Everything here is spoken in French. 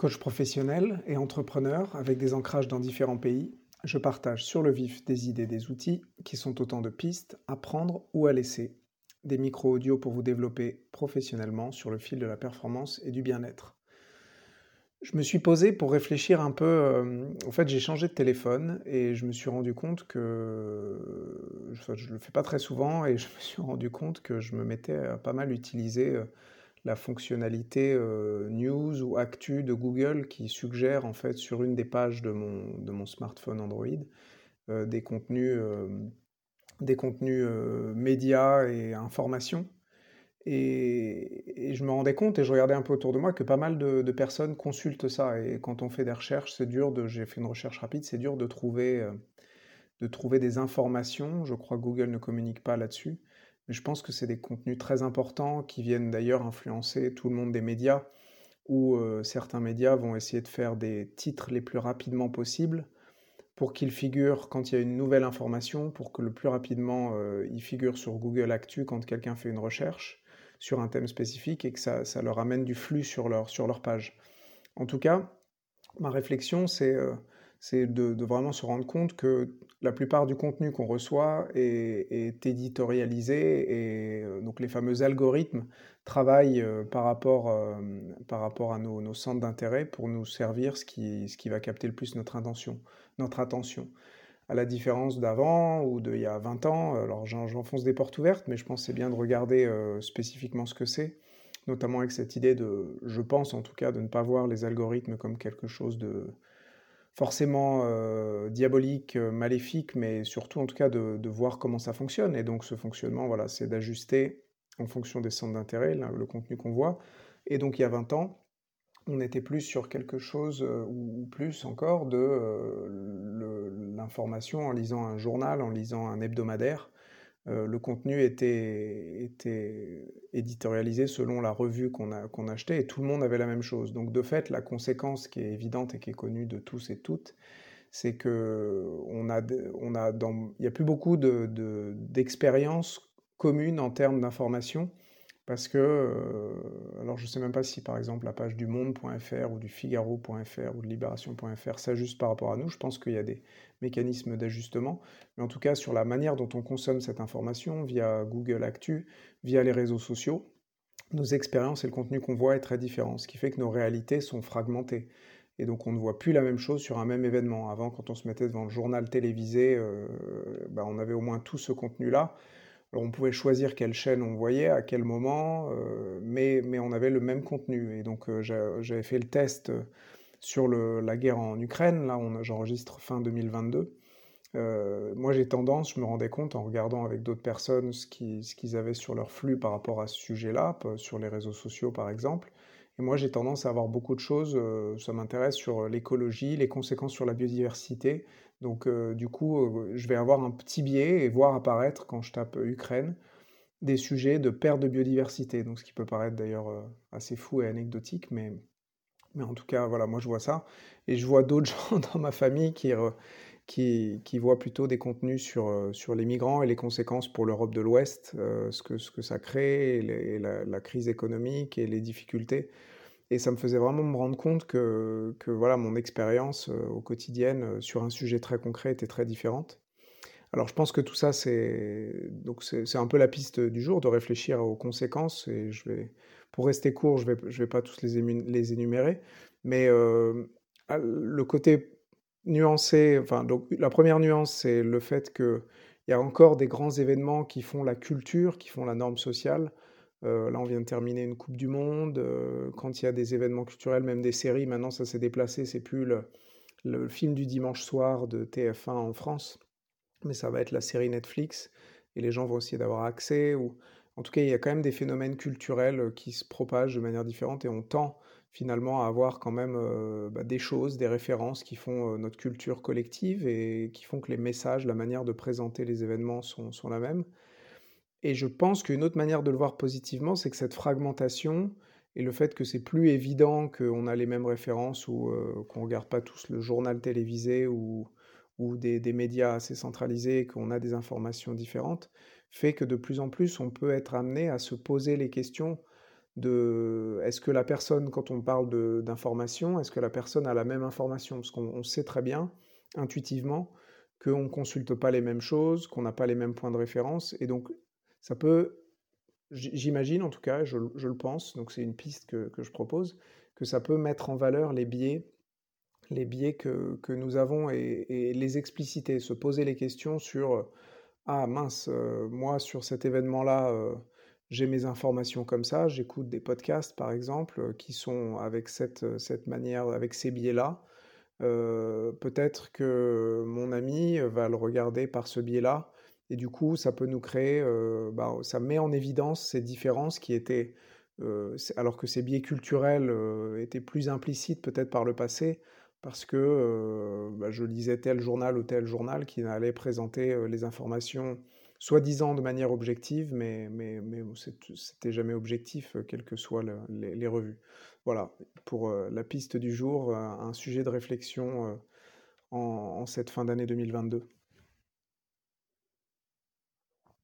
Coach professionnel et entrepreneur avec des ancrages dans différents pays, je partage sur le vif des idées, des outils qui sont autant de pistes à prendre ou à laisser. Des micros audio pour vous développer professionnellement sur le fil de la performance et du bien-être. Je me suis posé pour réfléchir un peu. euh, en fait, j'ai changé de téléphone et je me suis rendu compte que. Je le fais pas très souvent et je me suis rendu compte que je me mettais à pas mal utiliser euh, la fonctionnalité euh, news ou actu de Google qui suggère en fait sur une des pages de mon, de mon smartphone Android euh, des contenus, euh, des contenus médias et informations. Et, je me rendais compte et je regardais un peu autour de moi que pas mal de, personnes consultent ça. Et quand on fait des recherches, c'est dur de. J'ai fait une recherche rapide, c'est dur de trouver, de trouver des informations. Je crois que Google ne communique pas là-dessus. Je pense que c'est des contenus très importants qui viennent d'ailleurs influencer tout le monde des médias, où euh, certains médias vont essayer de faire des titres les plus rapidement possible pour qu'ils figurent quand il y a une nouvelle information, pour que le plus rapidement euh, ils figurent sur Google Actu quand quelqu'un fait une recherche sur un thème spécifique et que ça, ça leur amène du flux sur leur, sur leur page. En tout cas, ma réflexion, c'est euh, c'est de, vraiment se rendre compte que la plupart du contenu qu'on reçoit est, éditorialisé et euh, donc les fameux algorithmes travaillent euh, par rapport, euh, par rapport à nos, centres d'intérêt pour nous servir ce qui, ce qui va capter le plus notre intention, notre attention. À la différence d'avant ou d'il y a 20 ans, alors j'en- j'enfonce des portes ouvertes, mais je pense que c'est bien de regarder spécifiquement ce que c'est, notamment avec cette idée de, je pense en tout cas, de ne pas voir les algorithmes comme quelque chose de forcément euh, diabolique, euh, maléfique, mais surtout en tout cas de, voir comment ça fonctionne. Et donc ce fonctionnement, voilà, c'est d'ajuster en fonction des centres d'intérêt le contenu qu'on voit. Et donc il y a 20 ans, on était plus sur quelque chose, euh, ou, plus encore, de l'information en lisant un journal, en lisant un hebdomadaire. Euh, le contenu était, éditorialisé selon la revue qu'on qu'on achetait et tout le monde avait la même chose. Donc de fait, la conséquence qui est évidente et qui est connue de tous et toutes, c'est que on a, il n'y a plus beaucoup de, de- d'expériences communes en termes d'information parce que, euh, alors je ne sais même pas si par exemple la page du monde.fr ou du figaro.fr ou de libération.fr s'ajuste par rapport à nous. Je pense qu'il y a des mécanismes d'ajustement. Mais en tout cas, sur la manière dont on consomme cette information via Google Actu, via les réseaux sociaux, nos expériences et le contenu qu'on voit est très différent, ce qui fait que nos réalités sont fragmentées. Et donc on ne voit plus la même chose sur un même événement. Avant, quand on se mettait devant le journal télévisé, euh, bah, on avait au moins tout ce contenu-là. On pouvait choisir quelle chaîne on voyait, à quel moment, euh, mais, on avait le même contenu. Et donc euh, j'a- j'avais fait le test euh, sur la guerre en Ukraine, là j'enregistre fin 2022. Euh, moi j'ai tendance, je me rendais compte en regardant avec d'autres personnes ce qui- ce qu'ils avaient sur leur flux par rapport à ce sujet-là, sur les réseaux sociaux par exemple. Et moi j'ai tendance à avoir beaucoup de choses, euh, ça m'intéresse sur l'écologie, les conséquences sur la biodiversité. Donc euh, du coup, euh, je vais avoir un petit biais et voir apparaître quand je tape Ukraine des sujets de perte de biodiversité. Donc ce qui peut paraître d'ailleurs euh, assez fou et anecdotique, mais, mais en tout cas, voilà, moi je vois ça. Et je vois d'autres gens dans ma famille qui, qui, voient plutôt des contenus sur, euh, sur les migrants et les conséquences pour l'Europe de l'Ouest, euh, ce que, ce que ça crée, la, crise économique et les difficultés. Et ça me faisait vraiment me rendre compte que, que voilà, mon expérience euh, au quotidien sur un sujet très concret était très différente. Alors je pense que tout ça, c'est un peu la piste du jour de réfléchir aux conséquences. Et je vais, pour rester court, je vais, je vais pas tous les, énumérer, mais le côté nuancé, enfin donc la première nuance, c'est le fait que il y a encore des grands événements qui font la culture, qui font la norme sociale. Euh, là, on vient de terminer une Coupe du Monde. euh, quand il y a des événements culturels, même des séries, maintenant ça s'est déplacé. C'est plus le, le film du dimanche soir de TF1 en France mais ça va être la série Netflix, et les gens vont essayer d'avoir accès, ou en tout cas, il y a quand même des phénomènes culturels euh, qui se propagent de manière différente, et on tend finalement à avoir quand même euh, bah, des choses, des références qui font euh, notre culture collective et qui font que les messages, la manière de présenter les événements sont, sont la même. Et je pense qu'une autre manière de le voir positivement, c'est que cette fragmentation et le fait que c'est plus évident qu'on a les mêmes références ou euh, qu'on ne regarde pas tous le journal télévisé ou, des, des médias assez centralisés, qu'on a des informations différentes, fait que de plus en plus on peut être amené à se poser les questions est-ce que la personne, quand on parle d'information, est-ce que la personne a la même information? Parce qu'on sait très bien, intuitivement, qu'on ne consulte pas les mêmes choses, qu'on n'a pas les mêmes points de référence, et donc ça peut, j'imagine en tout cas, je, le pense, donc c'est une piste que, je propose, que ça peut mettre en valeur les biais, les biais que, nous avons et, les expliciter, se poser les questions sur ah mince, euh, moi sur cet événement-là, euh, j'ai mes informations comme ça, j'écoute des podcasts par exemple euh, qui sont avec cette, euh, cette manière, avec ces biais-là. Euh, peut-être que mon ami va le regarder par ce biais-là et du coup ça peut nous créer, bah, ça met en évidence ces différences qui étaient, alors que ces biais culturels étaient plus implicites peut-être par le passé, parce que bah, je lisais tel journal ou tel journal qui allait présenter les informations soi-disant de manière objective, mais, mais, mais c'était jamais objectif, euh, quelles que soient les, revues. Voilà, pour euh, la piste du jour, un sujet de réflexion euh, en cette fin d'année 2022.